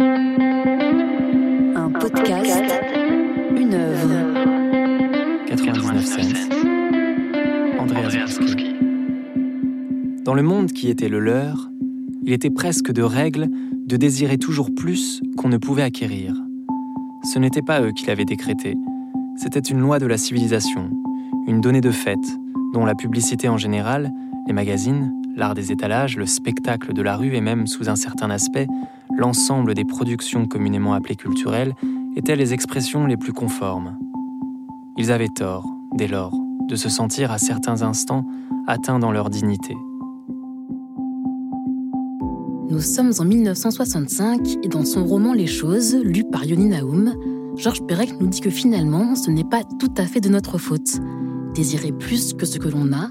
Un podcast, une œuvre. 99 cents. Andreas. Dans le monde qui était le leur, il était presque de règle de désirer toujours plus qu'on ne pouvait acquérir. Ce n'était pas eux qui l'avaient décrété, c'était une loi de la civilisation, une donnée de fait, dont la publicité en général, les magazines, l'art des étalages, le spectacle de la rue et même, sous un certain aspect, l'ensemble des productions communément appelées culturelles étaient les expressions les plus conformes. Ils avaient tort, dès lors, de se sentir à certains instants atteints dans leur dignité. Nous sommes en 1965 et dans son roman Les choses, lu par Yoni Naoum, Georges Perec nous dit que finalement, ce n'est pas tout à fait de notre faute. Désirer plus que ce que l'on a,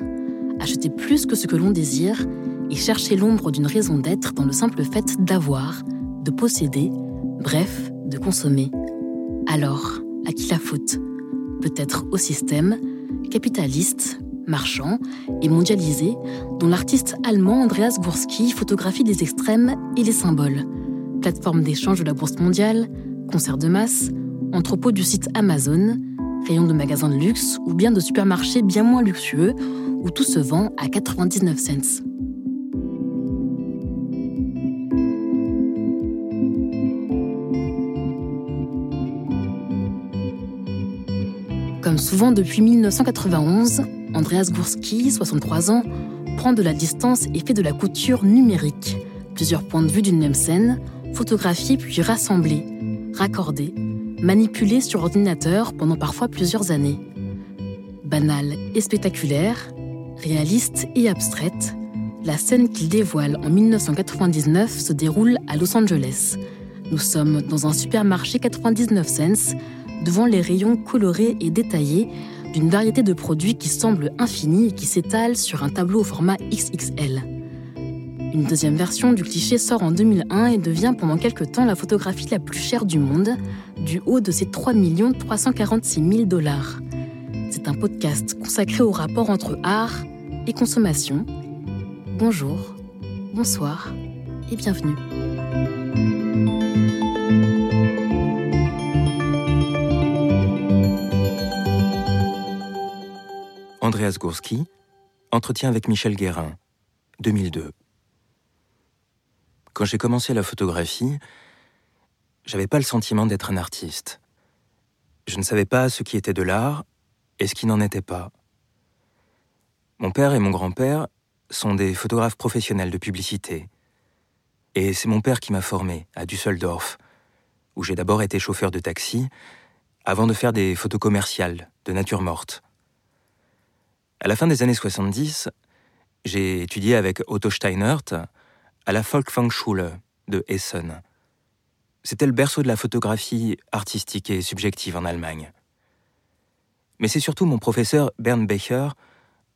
acheter plus que ce que l'on désire, et chercher l'ombre d'une raison d'être dans le simple fait d'avoir, de posséder, bref, de consommer. Alors, à qui la faute? Peut-être au système, capitaliste, marchand et mondialisé, dont l'artiste allemand Andreas Gursky photographie les extrêmes et les symboles. Plateforme d'échange de la bourse mondiale, concert de masse, entrepôt du site Amazon, rayon de magasins de luxe ou bien de supermarchés bien moins luxueux où tout se vend à 99 cents. Comme souvent depuis 1991, Andreas Gursky, 63 ans, prend de la distance et fait de la couture numérique. Plusieurs points de vue d'une même scène, photographiés puis rassemblés, raccordés, manipulés sur ordinateur pendant parfois plusieurs années. Banale et spectaculaire, réaliste et abstraite, la scène qu'il dévoile en 1999 se déroule à Los Angeles. Nous sommes dans un supermarché 99 cents, devant les rayons colorés et détaillés d'une variété de produits qui semblent infinis et qui s'étalent sur un tableau au format XXL. Une deuxième version du cliché sort en 2001 et devient pendant quelque temps la photographie la plus chère du monde, du haut de ses 3 346 000 dollars. Un podcast consacré au rapport entre art et consommation. Bonjour, bonsoir et bienvenue. Andreas Gursky, entretien avec Michel Guérin, 2002. Quand j'ai commencé la photographie, j'avais pas le sentiment d'être un artiste. Je ne savais pas ce qui était de l'art et ce qui n'en était pas. Mon père et mon grand-père sont des photographes professionnels de publicité. Et c'est mon père qui m'a formé à Düsseldorf, où j'ai d'abord été chauffeur de taxi, avant de faire des photos commerciales de nature morte. À la fin des années 70, j'ai étudié avec Otto Steinert à la Folkwangschule de Essen. C'était le berceau de la photographie artistique et subjective en Allemagne. Mais c'est surtout mon professeur Bernd Becher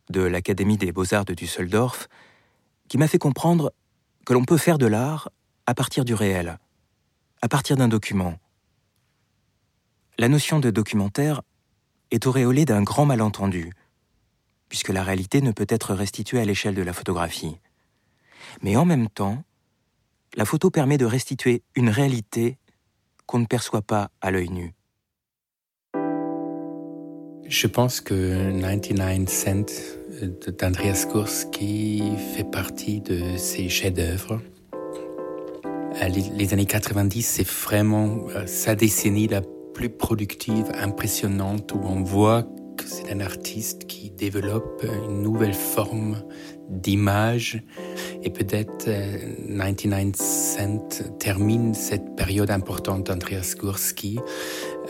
de l'Académie des beaux-arts de Düsseldorf qui m'a fait comprendre que l'on peut faire de l'art à partir du réel, à partir d'un document. La notion de documentaire est auréolée d'un grand malentendu puisque la réalité ne peut être restituée à l'échelle de la photographie. Mais en même temps, la photo permet de restituer une réalité qu'on ne perçoit pas à l'œil nu. Je pense que 99 Cent d'Andreas Gursky fait partie de ses chefs-d'œuvre. Euh, les années 90, c'est vraiment euh, sa décennie la plus productive, impressionnante, où on voit c'est un artiste qui développe une nouvelle forme d'image et peut-être 99 euh, Cent termine cette période importante d'Andreas Gursky.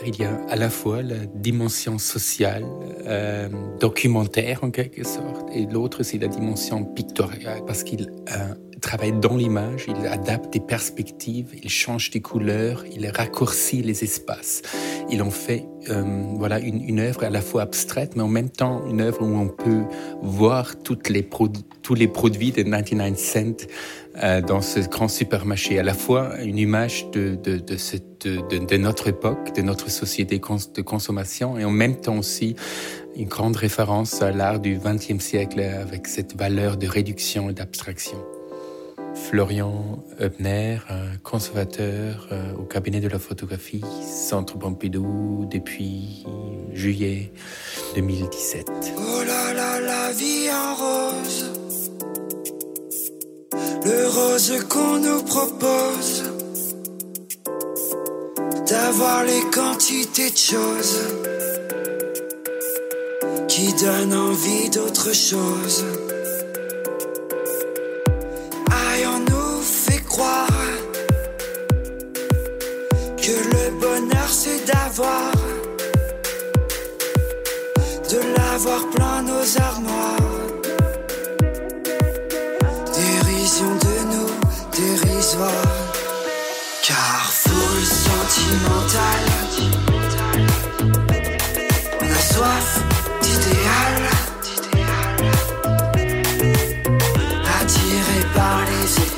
Il y a à la fois la dimension sociale, euh, documentaire en quelque sorte, et l'autre c'est la dimension pictoriale parce qu'il euh, travaille dans l'image, il adapte des perspectives, il change des couleurs, il raccourcit les espaces. Il en fait euh, voilà une, une, œuvre à la fois abstraite, mais en même temps une œuvre où on peut voir toutes les tous les produits de 99 cents euh, dans ce grand supermarché. À la fois une image de, de, de, cette, de, notre époque, de notre société de consommation, et en même temps aussi une grande référence à l'art du XXe siècle avec cette valeur de réduction et d'abstraction. Florian Ebner, conservateur euh, au cabinet de la photographie Centre Pompidou depuis juillet 2017. Oh là là, la vie en rose. Le rose qu'on nous propose. D'avoir les quantités de choses qui donnent envie d'autre chose. c'est d'avoir, de l'avoir plein nos armoires.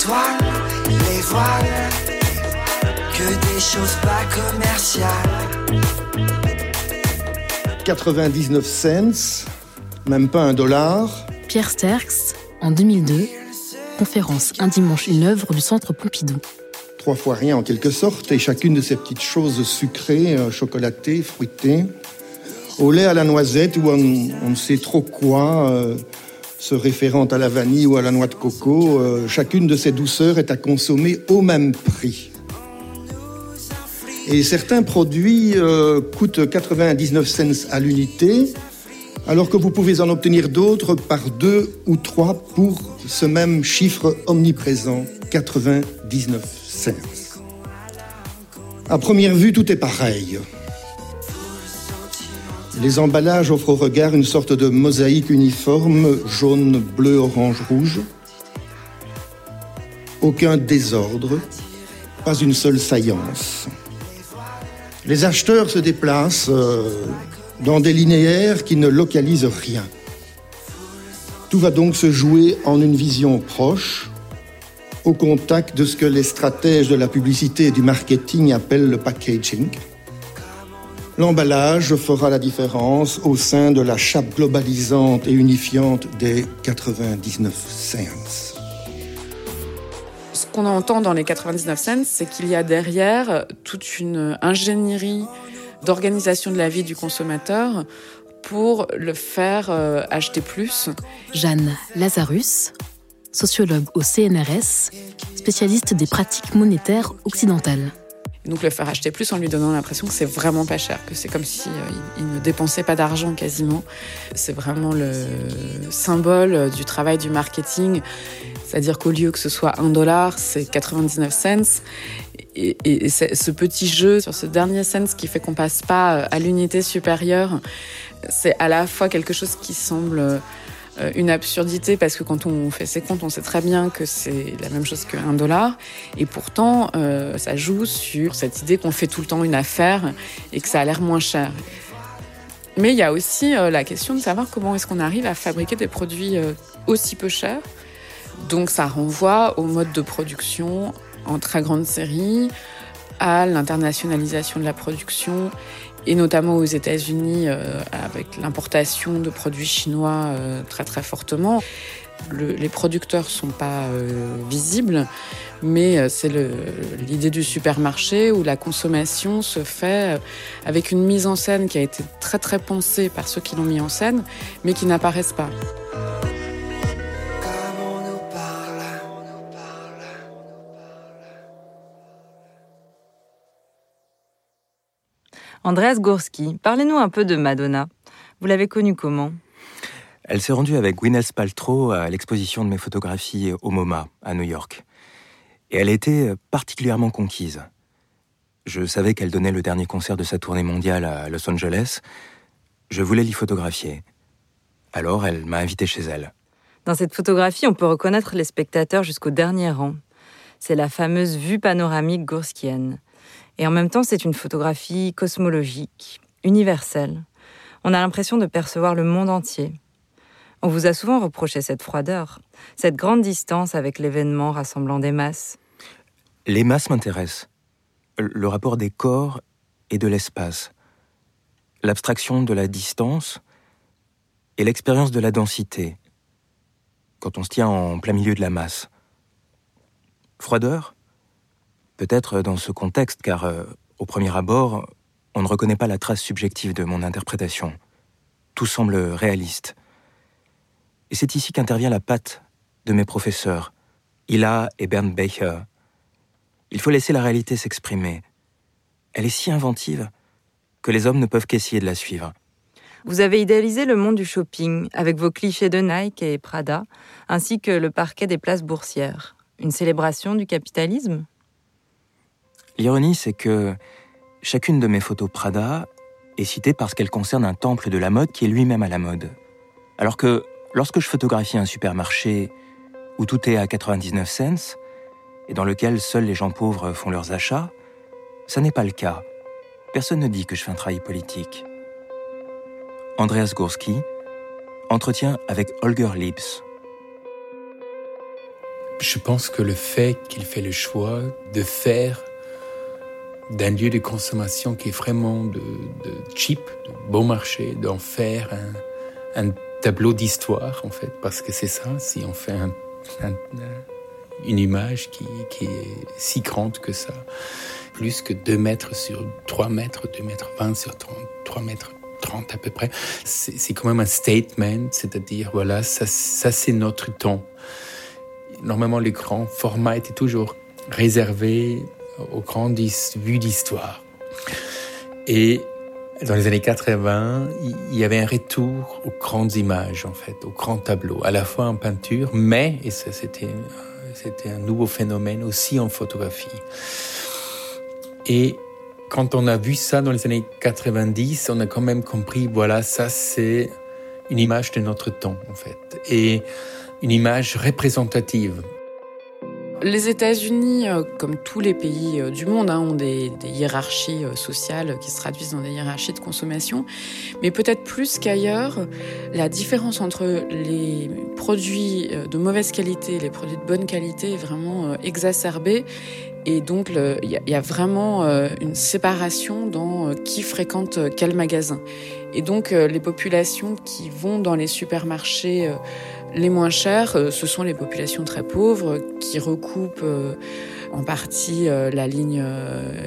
Étoiles, les voiles des choses pas commerciales. 99 cents, même pas un dollar. Pierre Sterks, en 2002, conférence Un dimanche, une œuvre du Centre Pompidou. Trois fois rien en quelque sorte, et chacune de ces petites choses sucrées, euh, chocolatées, fruitées, au lait à la noisette ou on, ne sait trop quoi, euh, se référant à la vanille ou à la noix de coco, euh, chacune de ces douceurs est à consommer au même prix. Et certains produits euh, coûtent 99 cents à l'unité, alors que vous pouvez en obtenir d'autres par deux ou trois pour ce même chiffre omniprésent, 99 cents. À première vue, tout est pareil. Les emballages offrent au regard une sorte de mosaïque uniforme, jaune, bleu, orange, rouge. Aucun désordre, pas une seule saillance. Les acheteurs se déplacent euh, dans des linéaires qui ne localisent rien. Tout va donc se jouer en une vision proche, au contact de ce que les stratèges de la publicité et du marketing appellent le packaging. L'emballage fera la différence au sein de la chape globalisante et unifiante des 99 cents qu'on entend dans les 99 cents, c'est qu'il y a derrière toute une ingénierie d'organisation de la vie du consommateur pour le faire euh, acheter plus. Jeanne Lazarus, sociologue au CNRS, spécialiste des pratiques monétaires occidentales. Donc le faire acheter plus en lui donnant l'impression que c'est vraiment pas cher, que c'est comme si euh, il, ne dépensait pas d'argent quasiment. C'est vraiment le symbole du travail du marketing c'est-à-dire qu'au lieu que ce soit 1 dollar, c'est 99 cents. Et, et ce petit jeu sur ce dernier cent qui fait qu'on passe pas euh, à l'unité supérieure, c'est à la fois quelque chose qui semble euh, une absurdité parce que quand on fait ses comptes, on sait très bien que c'est la même chose qu'un dollar. Et pourtant, euh, ça joue sur cette idée qu'on fait tout le temps une affaire et que ça a l'air moins cher. Mais il y a aussi la question de savoir comment est-ce qu'on arrive à fabriquer des produits aussi peu chers donc ça renvoie au mode de production en très grande série, à l'internationalisation de la production et notamment aux États-Unis euh, avec l'importation de produits chinois euh, très très fortement. les producteurs sont pas euh, visibles, mais c'est l'idée du supermarché où la consommation se fait avec une mise en scène qui a été très très pensée par ceux qui l'ont mis en scène, mais qui n'apparaissent pas. Andreas Gorski, parlez-nous un peu de Madonna. Vous l'avez connue comment? Elle s'est rendue avec Gwyneth Paltrow à l'exposition de mes photographies au MoMA, à New York. Et elle était particulièrement conquise. Je savais qu'elle donnait le dernier concert de sa tournée mondiale à Los Angeles. Je voulais l'y photographier. Alors elle m'a invité chez elle. Dans cette photographie, on peut reconnaître les spectateurs jusqu'au dernier rang. C'est la fameuse vue panoramique gorskienne. Et en même temps, c'est une photographie cosmologique, universelle. On a l'impression de percevoir le monde entier. On vous a souvent reproché cette froideur, cette grande distance avec l'événement rassemblant des masses. Les masses m'intéressent. Le rapport des corps et de l'espace. L'abstraction de la distance et l'expérience de la densité. Quand on se tient en plein milieu de la masse. Froideur? Peut-être dans ce contexte, car euh, au premier abord, on ne reconnaît pas la trace subjective de mon interprétation. Tout semble réaliste. Et c'est ici qu'intervient la patte de mes professeurs, Ila et Bernd Becher. Il faut laisser la réalité s'exprimer. Elle est si inventive que les hommes ne peuvent qu'essayer de la suivre. Vous avez idéalisé le monde du shopping avec vos clichés de Nike et Prada, ainsi que le parquet des places boursières. Une célébration du capitalisme? L'ironie, c'est que chacune de mes photos Prada est citée parce qu'elle concerne un temple de la mode qui est lui-même à la mode. Alors que lorsque je photographie un supermarché où tout est à 99 cents et dans lequel seuls les gens pauvres font leurs achats, ça n'est pas le cas. Personne ne dit que je fais un travail politique. Andreas Gorski, entretien avec Holger Liebs. Je pense que le fait qu'il fait le choix de faire d'un lieu de consommation qui est vraiment de, cheap, de bon marché, d'en faire un, tableau d'histoire, en fait, parce que c'est ça, si on fait une image qui, est si grande que ça, plus que 2 mètres sur 3 mètres, 2 mètres 20 sur 3 mètres 30 à peu près, c'est quand même un statement, c'est-à-dire, voilà, ça, ça c'est notre temps. Normalement, les grands formats étaient toujours réservés aux grandes vues d'histoire. Et dans les années 80, il y avait un retour aux grandes images, en fait, aux grands tableaux, à la fois en peinture, mais, et ça c'était, c'était un nouveau phénomène aussi en photographie. Et quand on a vu ça dans les années 90, on a quand même compris, voilà, ça c'est une image de notre temps, en fait, et une image représentative les États-Unis, euh, comme tous les pays euh, du monde, hein, ont des, hiérarchies euh, sociales qui se traduisent dans des hiérarchies de consommation. Mais peut-être plus qu'ailleurs, la différence entre les produits de mauvaise qualité et les produits de bonne qualité est vraiment exacerbée. Et donc, il y, a vraiment une séparation dans qui fréquente quel magasin. Et donc, les populations qui vont dans les supermarchés les moins chers, euh, ce sont les populations très pauvres qui recoupent euh, en partie euh, la ligne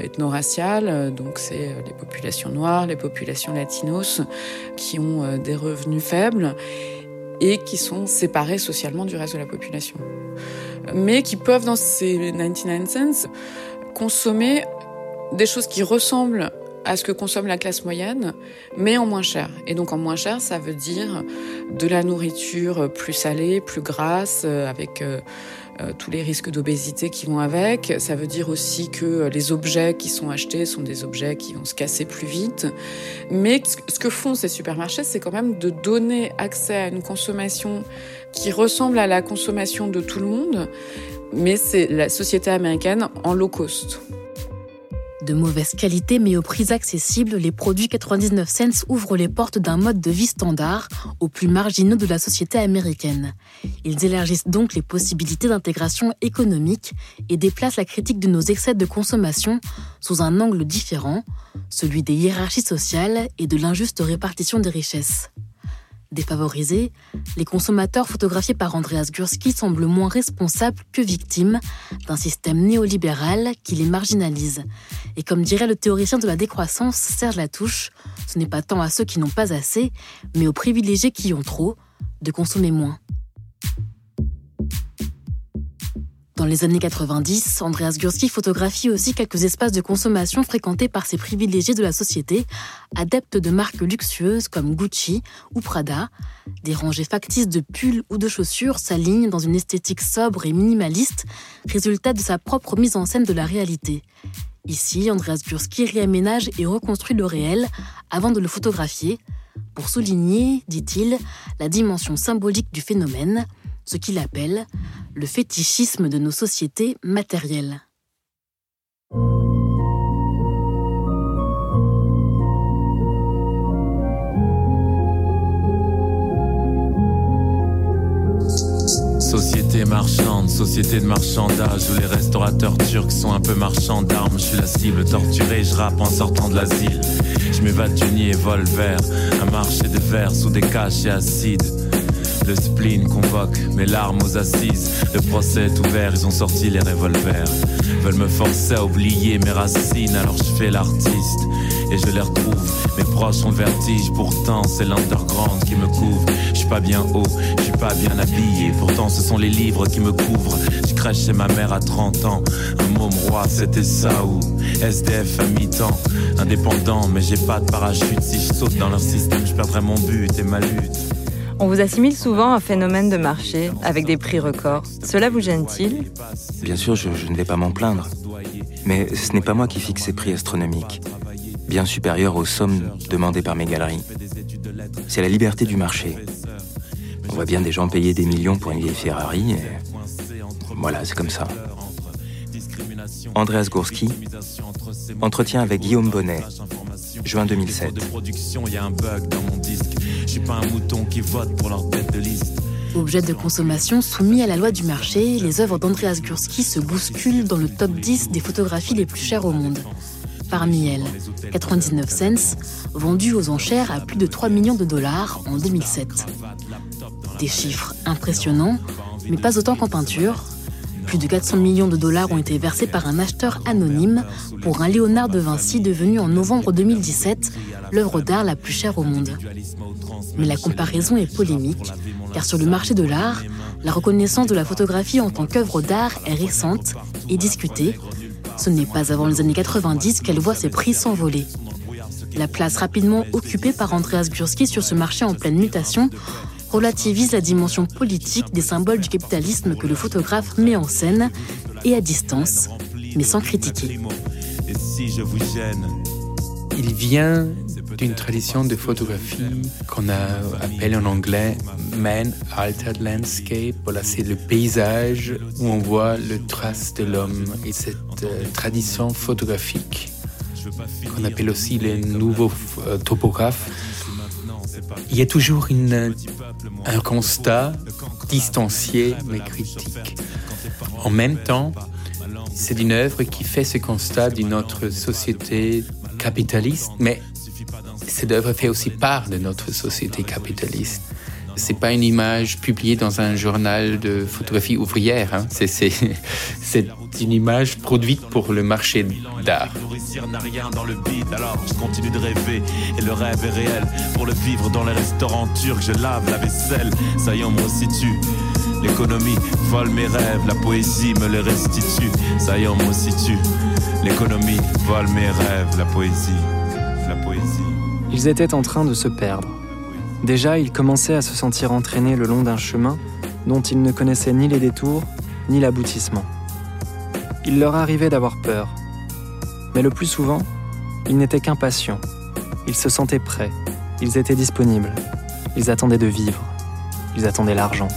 ethno-raciale. Donc c'est les populations noires, les populations latinos qui ont des revenus faibles et qui sont séparés socialement du reste de la population. Mais qui peuvent dans ces 99 cents consommer des choses qui ressemblent à ce que consomme la classe moyenne, mais en moins cher. Et donc en moins cher, ça veut dire de la nourriture plus salée, plus grasse, euh, avec euh, euh, tous les risques d'obésité qui vont avec. Ça veut dire aussi que les objets qui sont achetés sont des objets qui vont se casser plus vite. Mais ce que font ces supermarchés, c'est quand même de donner accès à une consommation qui ressemble à la consommation de tout le monde, mais c'est la société américaine en low cost. De mauvaise qualité mais aux prix accessibles, les produits 99 cents ouvrent les portes d'un mode de vie standard aux plus marginaux de la société américaine. Ils élargissent donc les possibilités d'intégration économique et déplacent la critique de nos excès de consommation sous un angle différent, celui des hiérarchies sociales et de l'injuste répartition des richesses. Défavorisés, les consommateurs photographiés par Andreas Gursky semblent moins responsables que victimes d'un système néolibéral qui les marginalise. Et comme dirait le théoricien de la décroissance Serge Latouche, ce n'est pas tant à ceux qui n'ont pas assez, mais aux privilégiés qui ont trop, de consommer moins. Dans les années 90, Andreas Gursky photographie aussi quelques espaces de consommation fréquentés par ces privilégiés de la société, adeptes de marques luxueuses comme Gucci ou Prada. Des rangées factices de pulls ou de chaussures s'alignent dans une esthétique sobre et minimaliste, résultat de sa propre mise en scène de la réalité. Ici, Andreas Gursky réaménage et reconstruit le réel avant de le photographier, pour souligner, dit-il, la dimension symbolique du phénomène, ce qu'il appelle le fétichisme de nos sociétés matérielles. Société marchande, société de marchandage où les restaurateurs turcs sont un peu marchands d'armes. Je suis la cible torturée, je rappe en sortant de l'asile. Je m'évade du nid et vole vers un marché de verre sous des caches et acides. Le spleen convoque mes larmes aux assises. Le procès est ouvert, ils ont sorti les revolvers. Veulent me forcer à oublier mes racines, alors je fais l'artiste. Et je les retrouve, mes proches ont vertige. Pourtant, c'est l'underground qui me couvre. Je suis pas bien haut, je suis pas bien habillé. Pourtant, ce sont les livres qui me couvrent. Je crèche chez ma mère à 30 ans. Un môme roi, c'était ça ou SDF à mi-temps. Indépendant, mais j'ai pas de parachute. Si je saute dans leur système, je perdrai mon but et ma lutte. On vous assimile souvent à un phénomène de marché avec des prix records. Cela vous gêne-t-il Bien sûr, je, je, ne vais pas m'en plaindre. Mais ce n'est pas moi qui fixe ces prix astronomiques, bien supérieurs aux sommes demandées par mes galeries. C'est la liberté du marché. On voit bien des gens payer des millions pour une vieille Ferrari et voilà, c'est comme ça. Andreas Gourski, entretien avec Guillaume Bonnet, juin 2007. Objet de consommation soumis à la loi du marché, les œuvres d'Andreas Gursky se bousculent dans le top 10 des photographies les plus chères au monde. Parmi elles, 99 cents, vendus aux enchères à plus de 3 millions de dollars en 2007. Des chiffres impressionnants, mais pas autant qu'en peinture. Plus de 400 millions de dollars ont été versés par un acheteur anonyme pour un Léonard de Vinci devenu en novembre 2017 l'œuvre d'art la plus chère au monde. Mais la comparaison est polémique, car sur le marché de l'art, la reconnaissance de la photographie en tant qu'œuvre d'art est récente et discutée. Ce n'est pas avant les années 90 qu'elle voit ses prix s'envoler. La place rapidement occupée par Andreas Gursky sur ce marché en pleine mutation relativise la dimension politique des symboles du capitalisme que le photographe met en scène et à distance, mais sans critiquer. Il vient d'une tradition de photographie qu'on appelle en anglais Man Altered Landscape. Voilà, c'est le paysage où on voit le trace de l'homme. Et cette euh, tradition photographique, qu'on appelle aussi les nouveaux euh, topographes, il y a toujours un constat distancié mais critique. En même temps, c'est une œuvre qui fait ce constat d'une autre société capitaliste, mais cette œuvre fait aussi part de notre société capitaliste. C'est pas une image publiée dans un journal de photographie ouvrière. Hein. C'est une image produite pour le marché d'art. n'a rien dans le bide, alors je continue de rêver. Et le rêve est réel. Pour le vivre dans les restaurants turcs, je lave la vaisselle. Ça y est, on me resitue. L'économie vole mes rêves, la poésie me les restitue. Ça y est, on me resitue. L'économie vole mes rêves, la poésie, la poésie. Ils étaient en train de se perdre. Déjà, ils commençaient à se sentir entraînés le long d'un chemin dont ils ne connaissaient ni les détours, ni l'aboutissement. Il leur arrivait d'avoir peur. Mais le plus souvent, ils n'étaient qu'impatients. Ils se sentaient prêts. Ils étaient disponibles. Ils attendaient de vivre. Ils attendaient l'argent.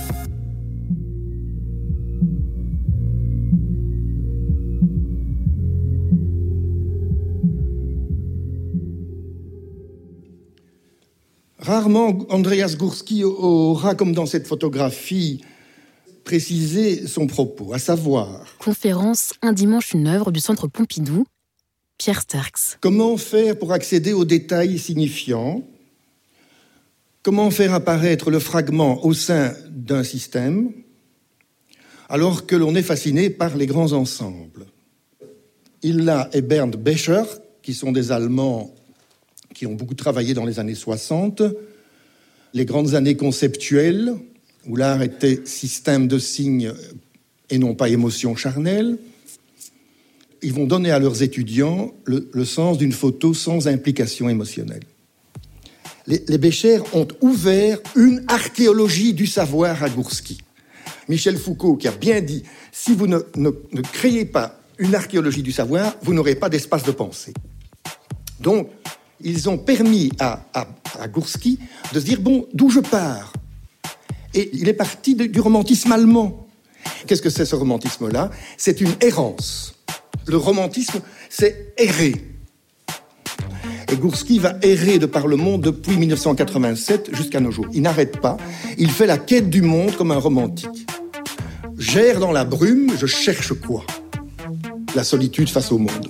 Rarement Andreas Gursky aura, comme dans cette photographie, précisé son propos, à savoir. Conférence Un dimanche, une œuvre du Centre Pompidou, Pierre Sterks. Comment faire pour accéder aux détails signifiants? Comment faire apparaître le fragment au sein d'un système alors que l'on est fasciné par les grands ensembles? Illa et Bernd Becher, qui sont des Allemands qui ont beaucoup travaillé dans les années 60, les grandes années conceptuelles, où l'art était système de signes et non pas émotion charnelle. Ils vont donner à leurs étudiants le, sens d'une photo sans implication émotionnelle. Les, les ont ouvert une archéologie du savoir à Goursky. Michel Foucault qui a bien dit, si vous ne, ne, ne créez pas une archéologie du savoir, vous n'aurez pas d'espace de pensée. Donc, ils ont permis à, à, à de se dire bon, d'où je pars? Et il est parti du romantisme allemand. Qu'est-ce que c'est ce romantisme-là? C'est une errance. Le romantisme, c'est errer. Et Goursky va errer de par le monde depuis 1987 jusqu'à nos jours. Il n'arrête pas. Il fait la quête du monde comme un romantique. J'erre dans la brume, je cherche quoi? La solitude face au monde.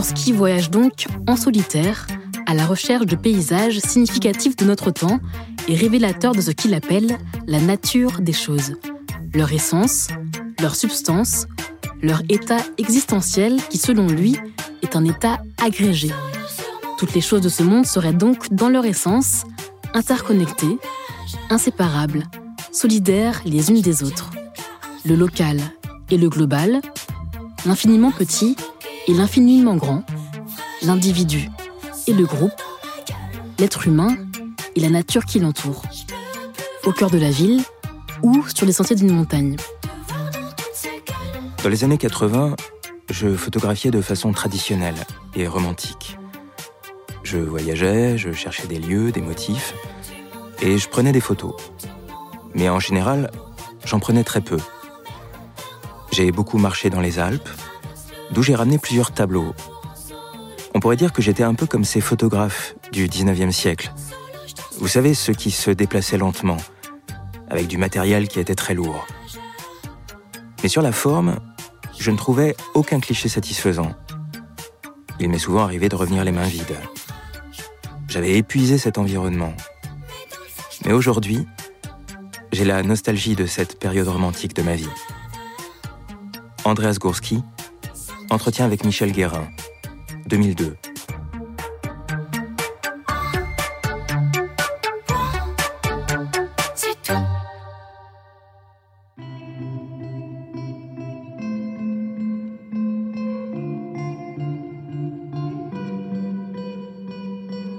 Gourski voyage donc en solitaire à la recherche de paysages significatifs de notre temps et révélateurs de ce qu'il appelle la nature des choses, leur essence, leur substance, leur état existentiel qui, selon lui, est un état agrégé. Toutes les choses de ce monde seraient donc, dans leur essence, interconnectées, inséparables, solidaires les unes des autres. Le local et le global, l'infiniment petit et l'infiniment grand, l'individu et le groupe, l'être humain et la nature qui l'entoure. Au cœur de la ville ou sur les sentiers d'une montagne. Dans les années 80, je photographiais de façon traditionnelle et romantique. Je voyageais, je cherchais des lieux, des motifs, et je prenais des photos. Mais en général, j'en prenais très peu. J'ai beaucoup marché dans les Alpes, d'où j'ai ramené plusieurs tableaux. On pourrait dire que j'étais un peu comme ces photographes du 19e siècle. Vous savez, ceux qui se déplaçaient lentement, avec du matériel qui était très lourd. Mais sur la forme, je ne trouvais aucun cliché satisfaisant. Il m'est souvent arrivé de revenir les mains vides. J'avais épuisé cet environnement. Mais aujourd'hui, j'ai la nostalgie de cette période romantique de ma vie. Andreas Gourski, entretien avec Michel Guérin, 2002.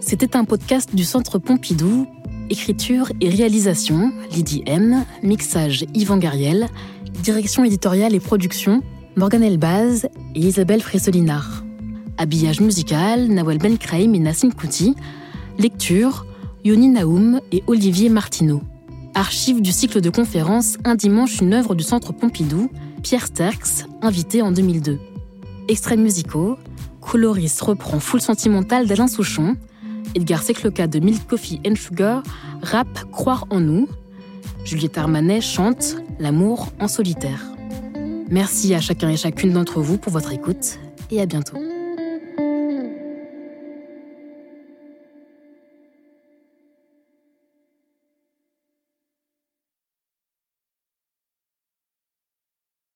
C'était un podcast du Centre Pompidou, écriture et réalisation, Lydie M, mixage Yvan Gariel, direction éditoriale et production, Morgan Elbaz et Isabelle Fressolinard. Habillage musical, Nawel Benkraim et Nassim Kouti. Lecture, Yoni Naoum et Olivier Martineau. Archive du cycle de conférences Un dimanche, une œuvre du Centre Pompidou, Pierre Sterks, invité en 2002. Extraits musicaux, Coloris reprend Full Sentimental d'Alain Souchon, Edgar Secloca de Milk Coffee and Sugar rap Croire en nous. Juliette Armanet chante L'amour en solitaire. Merci à chacun et chacune d'entre vous pour votre écoute et à bientôt.